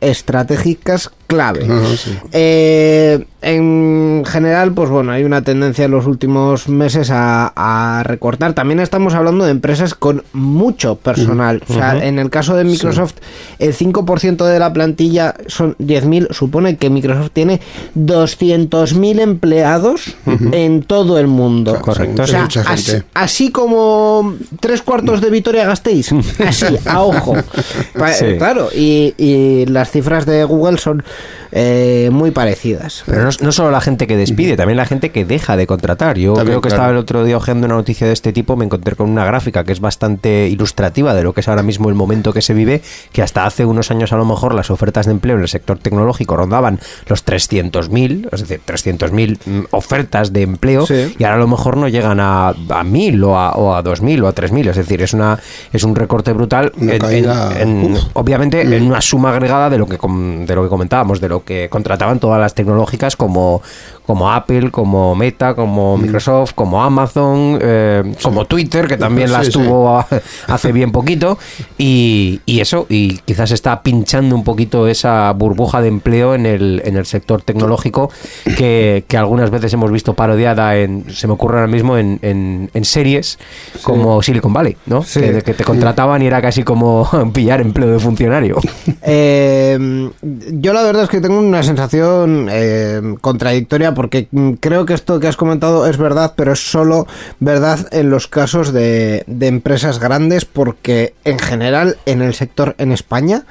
estratégicas clave. Sí. Eh, en general, pues bueno, hay una tendencia en los últimos meses a, a recortar. También estamos hablando de empresas con mucho personal. O sea, en el caso de Microsoft, el 5% de la plantilla son 10.000. Supone que Microsoft tiene 200.000 empleados en todo el mundo. Correcto. O sea, Mucha así, gente. así como tres cuartos de Vitoria Gasteiz. Así, a ojo. Sí. Claro, y, y las cifras de Google son eh, muy parecidas. Pero no, no solo la gente que despide, también la gente que deja de contratar. Yo También, creo que claro. estaba el otro día hojeando una noticia de este tipo, me encontré con una gráfica que es bastante ilustrativa de lo que es ahora mismo el momento que se vive, que hasta hace unos años a lo mejor las ofertas de empleo en el sector tecnológico rondaban los 300.000, es decir, 300.000 mm, ofertas de empleo, Sí. y ahora a lo mejor no llegan a, a 1.000 o a, o a 2.000 o a 3.000, es decir, es una es un recorte brutal, en- caída, en- en- uf. obviamente en una suma agregada de lo que de lo que comentábamos, de lo que contrataban todas las tecnológicas como como Apple, como Meta, como Microsoft, como Amazon, eh, como Twitter, que también las Sí, sí. tuvo a- hace bien poquito, y, y eso, y quizás está pinchando un poquito esa burbuja de empleo en el, en el sector tecnológico que, que algunas veces hemos visto parodiada en, se me ocurre ahora mismo, en, en- en series como Silicon Valley, ¿no? Sí. Que, que te contrataban y era casi como pillar empleo de funcionario. Eh, yo la verdad es que tengo una sensación eh, contradictoria porque mm, creo que esto que has comentado es verdad, pero es solo verdad en los casos de, de empresas grandes porque en general en el sector en España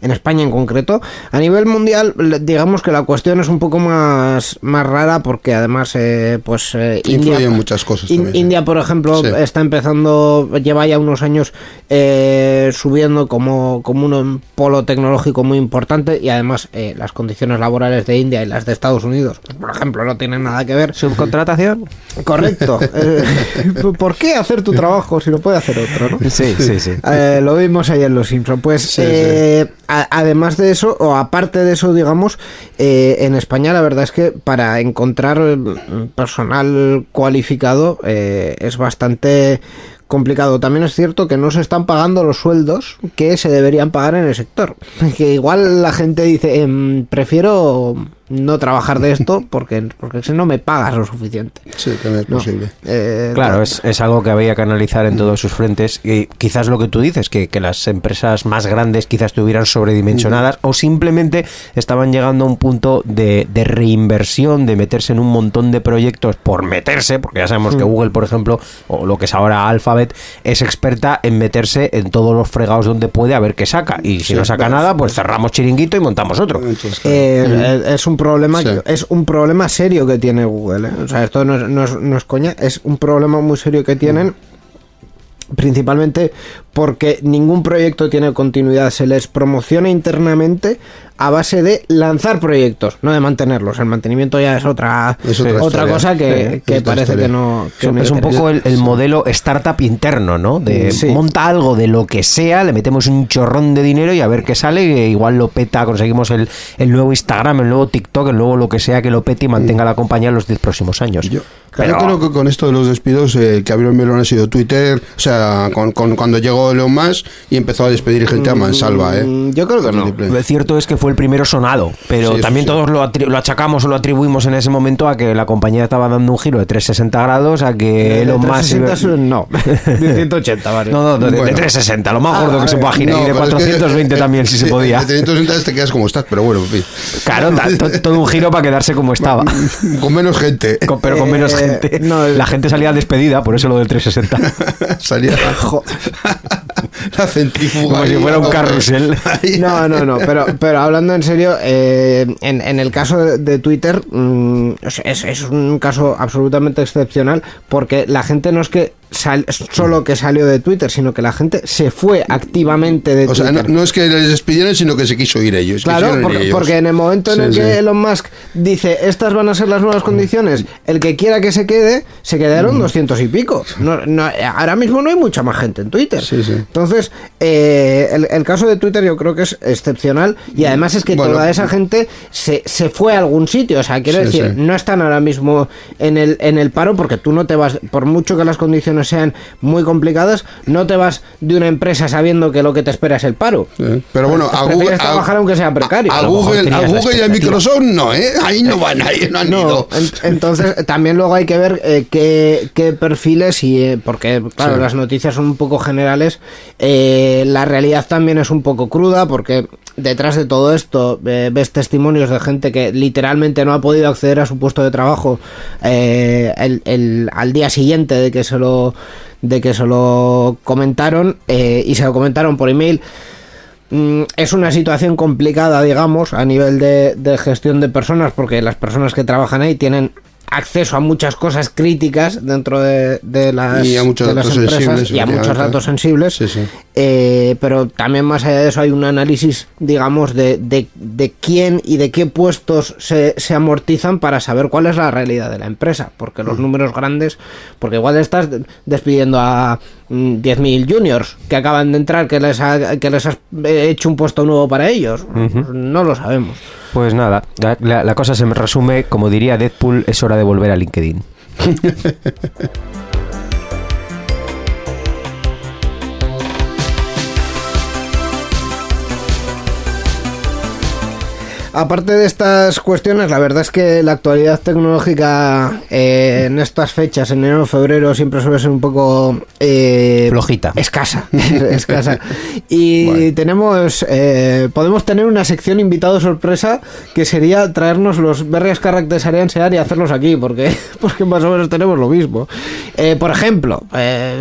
en España en concreto. A nivel mundial, digamos que la cuestión es un poco más, más rara porque además, eh, pues eh, Influye India, en muchas cosas In- también, sí. India, por ejemplo, Sí. está empezando, lleva ya unos años eh, subiendo como, como un polo tecnológico muy importante y además eh, las condiciones laborales de India y las de Estados Unidos, por ejemplo, no tienen nada que ver. ¿Subcontratación? Correcto. Eh, ¿Por qué hacer tu trabajo si lo puede hacer otro? ¿no? Sí, sí, sí. Eh, lo vimos ayer en Los Simpson. Pues Sí, eh, además de eso, o aparte de eso, digamos, eh, en España la verdad es que para encontrar eh, personal cualificado eh, es bastante complicado. También es cierto que no se están pagando los sueldos que se deberían pagar en el sector. Que igual la gente dice, em, prefiero no trabajar de esto porque, porque si no me pagas lo suficiente. Sí, también es No. posible. Eh, Claro, es, es algo que había que analizar en todos sus frentes. Y quizás lo que tú dices, que, que las empresas más grandes quizás estuvieran sobredimensionadas o simplemente estaban llegando a un punto de, de reinversión, de meterse en un montón de proyectos por meterse, porque ya sabemos que Google, por ejemplo, o lo que es ahora Alphabet, es experta en meterse en todos los fregados donde puede a ver qué saca. Y si Sí, no saca nada, pues cerramos chiringuito y montamos otro. Entonces, claro. Eh, es un problema Sí. es un problema serio que tiene Google ¿eh? o sea esto no es, no es- no es coña es un problema muy serio que tienen principalmente porque ningún proyecto tiene continuidad, se les promociona internamente a base de lanzar proyectos, no de mantenerlos. El mantenimiento ya es otra, Es otra cosa que, Sí, que otra parece historia. que no... que no es un poco el, el modelo startup interno, ¿no? De Sí. monta algo de lo que sea, le metemos un chorrón de dinero y a ver qué sale, igual lo peta, conseguimos el, el nuevo Instagram, el nuevo TikTok, el nuevo lo que sea que lo pete y mantenga la compañía en los 10 próximos años. Yo, Pero- yo creo que con esto de los despidos, eh, el que abrió el melón ha sido Twitter, o sea, con, con- cuando llegó Elon Musk y empezó a despedir gente a mansalva, ¿eh? Mm, Yo creo que no. Lo cierto es que fue el primero sonado, pero Sí, también sí. todos lo, lo achacamos o lo atribuimos en ese momento a que la compañía estaba dando un giro de 360 grados, a que De Elon Musk... 360 es- no, de 180, vale. No, no, de, de Bueno. 360, lo más Ah, gordo que se pueda girar, y de pero es que, 420 eh, también, si se podía. De 360 te quedas como estás, pero bueno, en fin. Claro, todo un giro para quedarse como estaba. Con menos gente. Con- pero con menos Eh, gente. no, la gente salía despedida, por eso lo del 360. Salía la centrífuga. Como si fuera un carrusel. No, no, no, pero, pero hablando en serio, eh, en, en el caso de, Twitter mm, es, es- un caso absolutamente excepcional porque la gente no es que sal- solo que salió de Twitter, sino que la gente se fue activamente de O sea, no, Twitter. no es que les despidieron, sino que se quiso ir ellos. Claro, porque, ellos. porque en el momento en Sí, el que sí. Elon Musk dice estas van a ser las nuevas condiciones, el que quiera que se quede, se quedaron doscientos y pico. No, no, ahora mismo no hay mucha más gente en Twitter. Sí, sí. Entonces, eh, el, el caso de Twitter yo creo que es excepcional y además es que Bueno. toda esa gente se, se fue a algún sitio. O sea, quiero Sí, decir, sí. no están ahora mismo en el, en el paro porque tú no te vas, por mucho que las condiciones sean muy complicadas, no te vas de una empresa sabiendo que lo que te espera es el paro. Sí. Pero bueno, a Google, trabajar aunque sea precario. A, A a Google, a Google y a. Microsoft no, ¿eh? Ahí no van, ahí no han No, ido. en- entonces también luego hay que ver eh, qué, qué perfiles y eh, porque claro Sí. las noticias son un poco generales eh, la realidad también es un poco cruda porque detrás de todo esto eh, ves testimonios de gente que literalmente no ha podido acceder a su puesto de trabajo eh, el- el- al día siguiente de que se lo de que se comentaron y se lo comentaron por email. Mm, es una situación complicada, digamos, a nivel de, de gestión de personas, porque las personas que trabajan ahí tienen acceso a muchas cosas críticas dentro de, de las, Y a muchos de las datos empresas sensibles, y a muchos datos sensibles. Sí, sí. Eh, pero también más allá de eso hay un análisis, digamos, de, de, de quién y de qué puestos se, se amortizan para saber cuál es la realidad de la empresa. Porque Mm. los números grandes, porque igual estás despidiendo a mm, 10.000 juniors que acaban de entrar, que les, ha- que les has eh, hecho un puesto nuevo para ellos. No lo sabemos. Pues nada, la, cosa se me resume, como diría Deadpool, es hora de volver a LinkedIn. Aparte de estas cuestiones, la verdad es que la actualidad tecnológica eh, en estas fechas, en enero febrero, siempre suele ser un poco eh, Flojita. escasa, escasa. Y tenemos, eh, podemos tener una sección invitado sorpresa que sería traernos los Berries Characters Arian Sear y hacerlos aquí, porque, porque más o menos tenemos lo mismo. Eh, por ejemplo,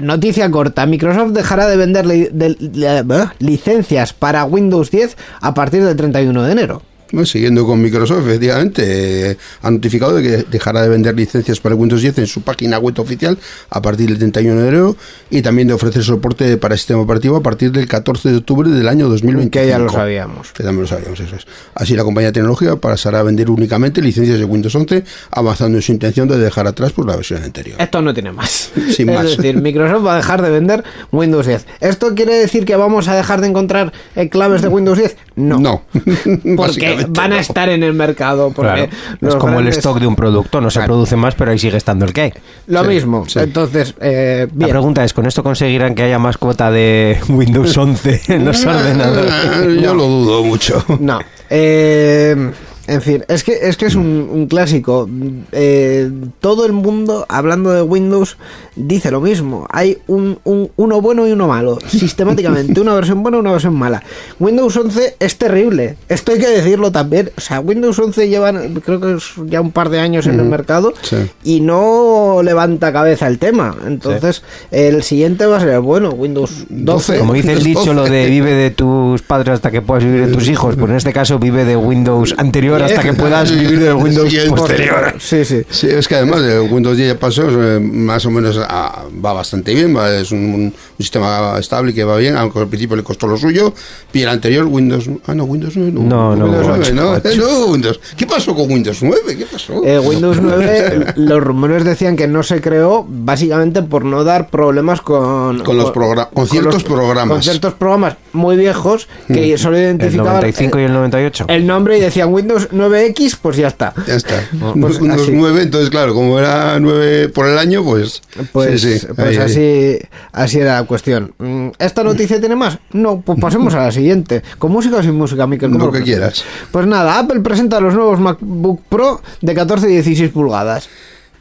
noticia corta: Microsoft dejará de vender li- de- de- licencias para Windows 10 a partir del 31 de enero. Bueno, siguiendo con Microsoft, efectivamente, eh, ha notificado de que dejará de vender licencias para Windows 10 en su página web oficial a partir del 31 de enero y también de ofrecer soporte para el sistema operativo a partir del 14 de octubre del año 2025. Que ya lo sabíamos. Que también lo sabíamos, eso es. Así la compañía tecnológica pasará a vender únicamente licencias de Windows 11, avanzando en su intención de dejar atrás pues, la versión anterior. Esto no tiene más. Sin es más. decir, Microsoft va a dejar de vender Windows 10. ¿Esto quiere decir que vamos a dejar de encontrar eh, claves de Windows 10? No. No. Porque Van a no. estar en el mercado. Porque Claro. Es como el stock de un producto, no se Claro. produce más, pero ahí sigue estando el que hay. Lo Sí, mismo. sí. Entonces, eh, La pregunta es, ¿con esto conseguirán que haya más cuota de Windows 11 en los ordenadores? Yo lo dudo mucho. No. Eh, en fin, es que es que es un, un clásico. Eh, todo el mundo, hablando de Windows, dice lo mismo. Hay un, un- uno bueno y uno malo. Sistemáticamente, una versión buena y una versión mala. Windows 11 es terrible. Esto hay que decirlo también. O sea, Windows 11 lleva, creo que es ya un par de años en el mercado Sí. y no levanta cabeza el tema. Entonces, el siguiente va a ser el bueno, Windows 12. Como dice el dicho, lo de vive de tus padres hasta que puedas vivir de tus hijos, pues en este caso vive de Windows anteriores anterior hasta que puedas vivir del Windows Siguiente. posterior. Sí, sí. Sí, es que además el Windows 10 ya pasó, eh, más o menos ah, va bastante bien, va- es un, un sistema estable que va bien, aunque al principio le costó lo suyo. Y el anterior, Windows. Ah, no, Windows 9. No, no, Windows 9, no, ocho. Eh, no, Windows. ¿Qué pasó con Windows 9? ¿Qué pasó? Eh, Windows 9, los rumores decían que no se creó básicamente por no dar problemas con, Con los progra- con ciertos programas. Con ciertos programas muy viejos que solo El identificaban 95 y el 98. el nombre y decían Windows 9X, pues ya está. Ya está. Pues Windows así. 9, entonces, claro, como era 9 por el año, pues. Pues, sí, sí, pues ahí, ahí. así, así era la cuestión. Mm, ¿Esta noticia tiene más? No, pues pasemos a la siguiente. ¿Con música o sin música, Miquel? ¿Cómo Lo que quieras. Pues nada, Apple presenta los nuevos MacBook Pro de 14 y 16 pulgadas.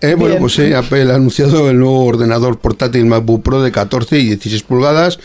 Eh, bueno, pues sí, Apple ha anunciado el nuevo ordenador portátil MacBook Pro de 14 y 16 pulgadas,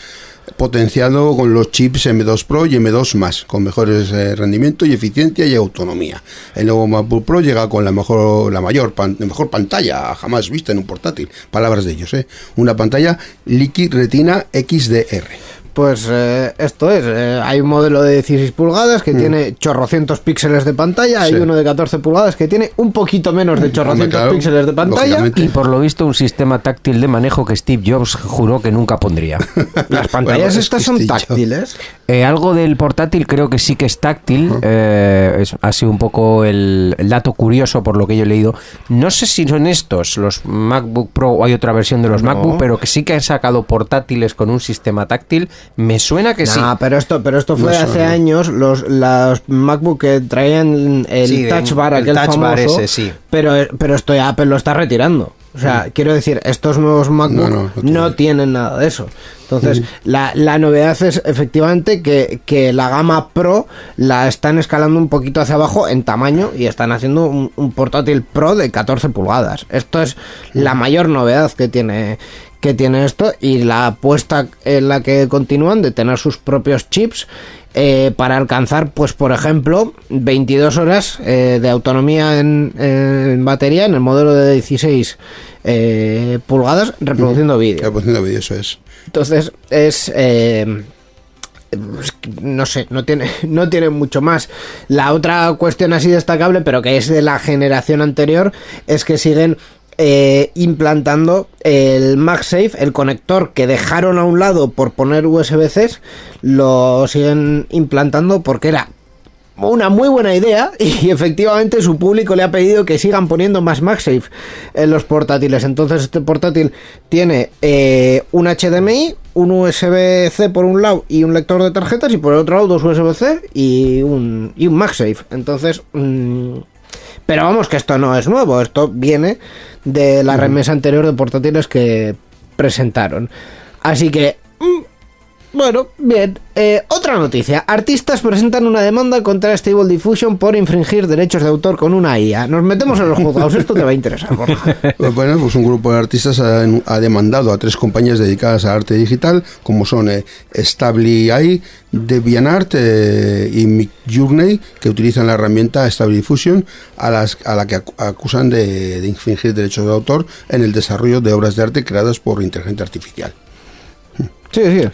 potenciado con los chips M2 Pro y M2 más, con mejores eh, rendimiento y eficiencia y autonomía. El nuevo MacBook Pro llega con la mejor, la mayor, pan- la mejor pantalla jamás vista en un portátil. Palabras de ellos, ¿eh? Una pantalla Liquid Retina XDR. Pues eh, esto es, eh, hay un modelo de 16 pulgadas que tiene chorrocientos píxeles de pantalla, hay Mm. Uno de 14 pulgadas que tiene un poquito menos de chorrocientos claro, píxeles de pantalla. Y por lo visto un sistema táctil de manejo que Steve Jobs juró que nunca pondría. Las pantallas Bueno, estas son táctiles. Eh, algo del portátil creo que sí que es táctil. eh, es- ha sido un poco el, el dato curioso por lo que yo he leído. No sé si son estos los MacBook Pro o hay otra versión de los No. MacBook, pero que sí que han sacado portátiles con un sistema táctil. Me suena que sí. Pero esto, pero esto fue No hace años, los, los MacBook que traían el Sí, touch bar, el aquel touch bar famoso, ese, sí. pero, pero esto ya Apple lo está retirando. O sea, quiero decir, estos nuevos MacBook No, no, no, no tienen. nada de eso. Entonces, la, la novedad es efectivamente que, que la gama Pro la están escalando un poquito hacia abajo en tamaño y están haciendo un, un portátil Pro de 14 pulgadas. Esto es la mayor novedad que tiene que tiene esto y la apuesta en la que continúan de tener sus propios chips eh, para alcanzar, pues por ejemplo, 22 horas eh, de autonomía en, en batería en el modelo de 16 eh, pulgadas reproduciendo vídeo. Reproduciendo vídeo, eso es. Entonces es eh, es que no sé, no tiene, no tiene mucho más. La otra cuestión así destacable, pero que es de la generación anterior, es que siguen eh, implantando el MagSafe, el conector que dejaron a un lado por poner USB-C, lo siguen implantando porque era una muy buena idea y efectivamente su público le ha pedido que sigan poniendo más MagSafe en los portátiles. Entonces este portátil tiene eh, un HDMI, un USB-C por un lado y un lector de tarjetas y por el otro lado dos USB-C y un, y un MagSafe. Entonces... mm, pero vamos que esto no es nuevo, esto viene de la remesa anterior de portátiles que presentaron. Así que... bueno, bien. Eh, otra noticia. Artistas presentan una demanda contra Stable Diffusion por infringir derechos de autor con una IA. Nos metemos en los juzgados. Esto te va a interesar, Borja. Bueno, pues un grupo de artistas ha, ha demandado a tres compañías dedicadas al arte digital, como son eh, Stably AI, DeviantArt eh, y Midjourney, que utilizan la herramienta Stable Diffusion, a, las, a la que acu- acusan de, de infringir derechos de autor en el desarrollo de obras de arte creadas por inteligencia artificial. Sí, sí.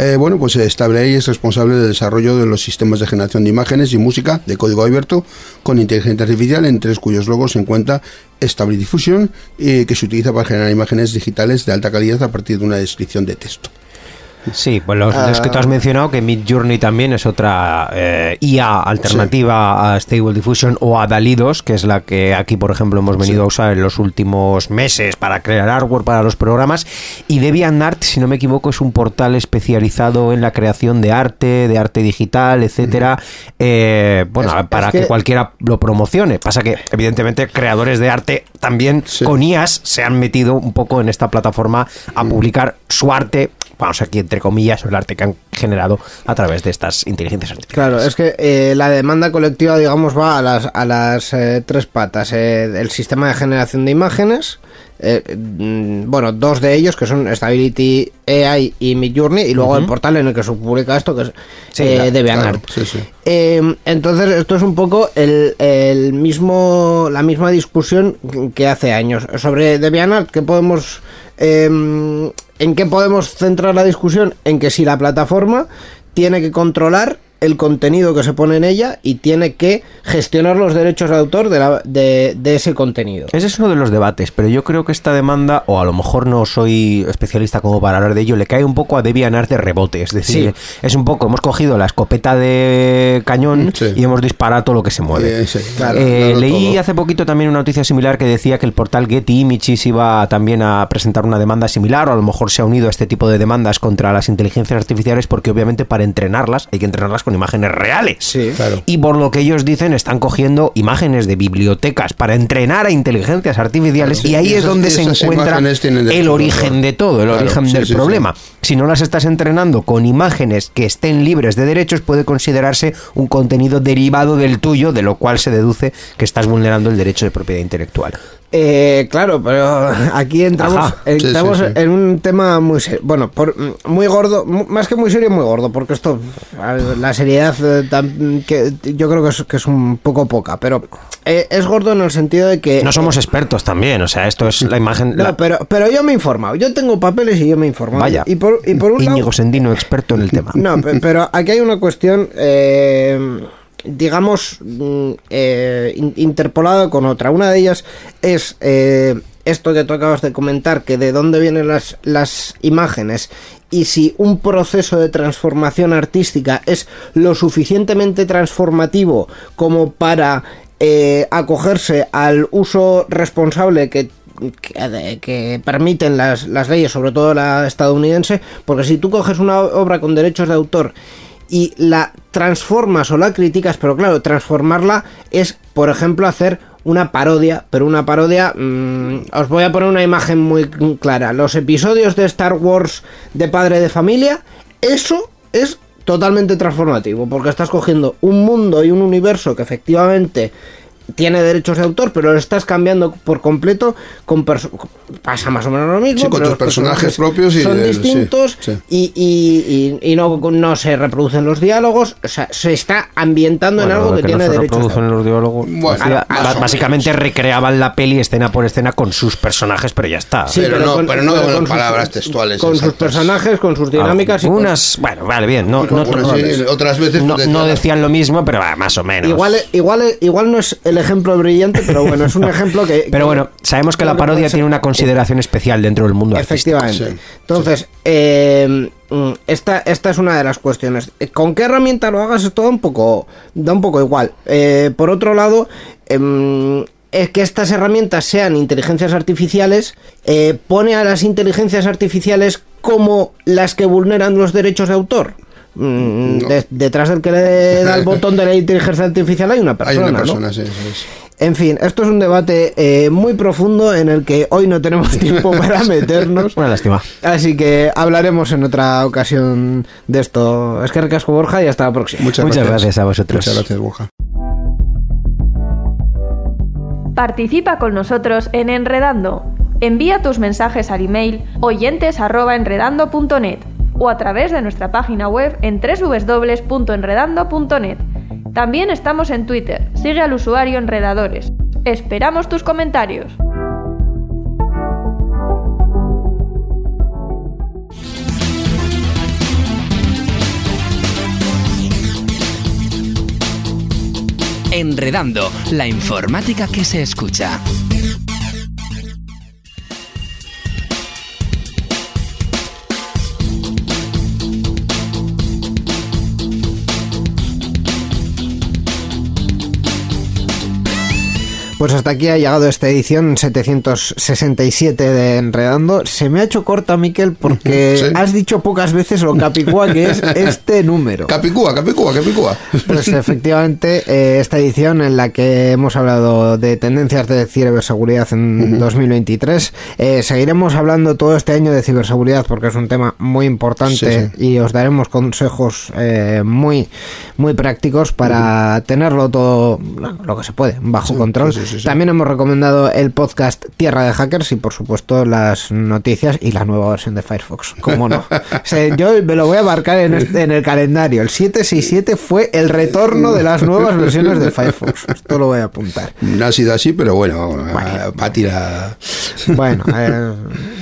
Eh, bueno, pues eh, Stable AI es responsable del desarrollo de los sistemas de generación de imágenes y música de código abierto con inteligencia artificial, entre cuyos logos se encuentra Stable Diffusion, eh, que se utiliza para generar imágenes digitales de alta calidad a partir de una descripción de texto. Sí, pues los, los que tú has mencionado, que Mid Journey también es otra eh, IA alternativa a Stable Diffusion o a DALI 2, que es la que aquí, por ejemplo, hemos venido a usar en los últimos meses para crear hardware para los programas. Y DeviantArt, si no me equivoco, es un portal especializado en la creación de arte, de arte digital, etcétera. eh, bueno, Es- para es que, que- cualquiera lo promocione. Pasa que, evidentemente, creadores de arte también Sí. con IAS se han metido un poco en esta plataforma a publicar su arte, vamos aquí entre comillas, el arte que han generado a través de estas inteligencias artificiales. Claro, es que eh, la demanda colectiva, digamos, va a las, a las eh, tres patas. Eh, el sistema de generación de imágenes, eh, mm, bueno, dos de ellos que son Stability AI y Midjourney, y luego el portal en el que se publica esto, que es Sí, eh, claro, DeviantArt. claro, sí, sí. Eh, entonces, esto es un poco el, el mismo, la misma discusión que hace años. Sobre DeviantArt, ¿qué podemos, eh, ¿en qué podemos centrar la discusión? En que si la plataforma tiene que controlar el contenido que se pone en ella y tiene que gestionar los derechos de autor de, la- de- de ese contenido. Ese es uno de los debates, pero yo creo que esta demanda, o a lo mejor no soy especialista como para hablar de ello, le cae un poco a DeviantArt de rebote. Es decir, es un poco, hemos cogido la escopeta de cañón Sí. y hemos disparado todo lo que se mueve. Eh, sí, Claro, Eh, claro, leí todo. hace poquito también una noticia similar que decía que el portal Getty Images iba también a presentar una demanda similar, o a lo mejor se ha unido a este tipo de demandas contra las inteligencias artificiales, porque obviamente para entrenarlas hay que entrenarlas con imágenes reales. Sí. Claro. Y por lo que ellos dicen, están cogiendo imágenes de bibliotecas para entrenar a inteligencias artificiales Claro. y ahí Y es esas- donde se encuentra el origen de todo, el Claro, origen sí, del sí, problema. Si no las estás entrenando con imágenes que estén libres de derechos, puede considerarse un contenido derivado del tuyo, de lo cual se deduce que estás vulnerando el derecho de propiedad intelectual. Eh, claro, pero aquí entramos, Ajá. entramos Sí, sí, sí. en un tema muy serio. Bueno, por, muy gordo, más que muy serio, muy gordo, porque esto, la seriedad, eh, que yo creo que es, que es un poco poca, pero eh, es gordo en el sentido de que... No somos expertos también, o sea, esto es la imagen... No, la- pero, pero yo me he informado, yo tengo papeles y yo me he informado. Vaya. Y por, y por un lado... Sendino, experto en el tema. No, pe- pero aquí hay una cuestión, eh, digamos, mm, eh, in- interpolada con otra. Una de ellas es eh, esto que tú acabas de comentar, que de dónde vienen las, las imágenes y si un proceso de transformación artística es lo suficientemente transformativo como para eh, acogerse al uso responsable que que permiten las, las leyes, sobre todo la estadounidense, porque si tú coges una obra con derechos de autor y la transformas o la criticas, pero claro, transformarla es, por ejemplo, hacer una parodia, pero una parodia, mm, os voy a poner una imagen muy clara, los episodios de Star Wars de Padre de Familia, eso es totalmente transformativo, porque estás cogiendo un mundo y un universo que efectivamente tiene derechos de autor, pero lo estás cambiando por completo con pasa más o menos lo mismo. Sí, con pero tus los personajes propios y son distintos sí. y, y- y- y no, no se reproducen los diálogos, o sea, se está ambientando en algo que, que no tiene se derechos. de reproducen los diálogos. Bueno, básicamente recreaban la peli escena por escena con sus personajes, pero ya está. Sí, Pero no- pero no con sus- palabras textuales Con sus personajes, con sus dinámicas y con- Unas, bueno, vale, bien. No, no, Bueno, no- sí, otras veces no- pues, no decían- decían lo mismo, pero ah, más o menos. Igual, igual, igual no es el ejemplo brillante, pero bueno, es un ejemplo que... Pero bueno, sabemos que la parodia tiene una consideración especial dentro del mundo artístico. Efectivamente. Sí, Entonces, eh, mm, esta, esta es una de las cuestiones. Eh, ¿Con qué herramienta lo hagas? Esto da un poco, da un poco igual. Eh, por otro lado, em, es que estas herramientas sean inteligencias artificiales, eh, pone a las inteligencias artificiales como las que vulneran los derechos de autor. Mm, de- detrás del que le da el botón de la inteligencia artificial hay una Hay persona, una ¿no? persona, sí, eso es. En fin, esto es un debate eh, muy profundo en el que hoy no tenemos tiempo para meternos. Una lástima. Así que hablaremos en otra ocasión de esto. Es que recasco Borja y hasta la próxima. Muchas, Muchas gracias a vosotros. Muchas gracias, Borja. Participa con nosotros en Enredando. Envía tus mensajes al email oyentes@enredando.net o a través de nuestra página web en www.enredando.net. También estamos en Twitter. Sigue al usuario Enredadores. Esperamos tus comentarios. Enredando, la informática que se escucha. Pues hasta aquí ha llegado esta edición 767 de Enredando. Se me ha hecho corta, Miquel, porque Sí. has dicho pocas veces lo capicúa que es este número. Capicúa, Capicúa, Capicúa. Pues efectivamente, eh, esta edición en la que hemos hablado de tendencias de ciberseguridad en 2023, eh, seguiremos hablando todo este año de ciberseguridad porque es un tema muy importante Sí, y os daremos consejos eh, muy, muy prácticos para tenerlo todo lo, lo que se puede bajo control. sí, sí, sí. También hemos recomendado el podcast Tierra de Hackers y por supuesto las noticias y la nueva versión de Firefox. ¿Cómo no? O sea, yo me lo voy a marcar en, este- en el calendario. El 767 fue el retorno de las nuevas versiones de Firefox. Esto lo voy a apuntar. No ha sido así, pero bueno, Pati la... Bueno, eh,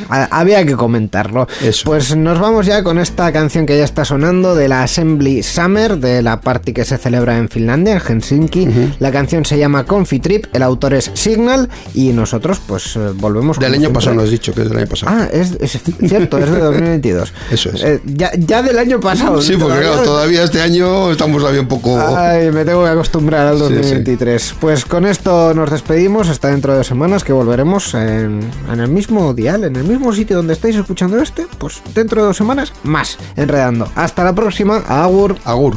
a- había que comentarlo. Eso. Pues nos vamos ya con esta canción que ya está sonando de la Assembly Summer, de la party que se celebra en Finlandia, en Helsinki. La canción se llama Confi Trip, el autor es Signal y nosotros pues eh, volvemos. Del año siempre. pasado no has dicho que es del año pasado. Ah, es, es cierto, es de 2022. Eso es. Eh, ya, ya del año pasado. sí, porque claro, todavía este año estamos todavía un poco... Ay, me tengo que acostumbrar al Sí, sí. 2023. Pues con esto nos despedimos hasta dentro de dos semanas que volveremos en, en el mismo dial, en el mismo sitio donde estáis escuchando este. Pues dentro de dos semanas más enredando. Hasta la próxima. Agur. Agur.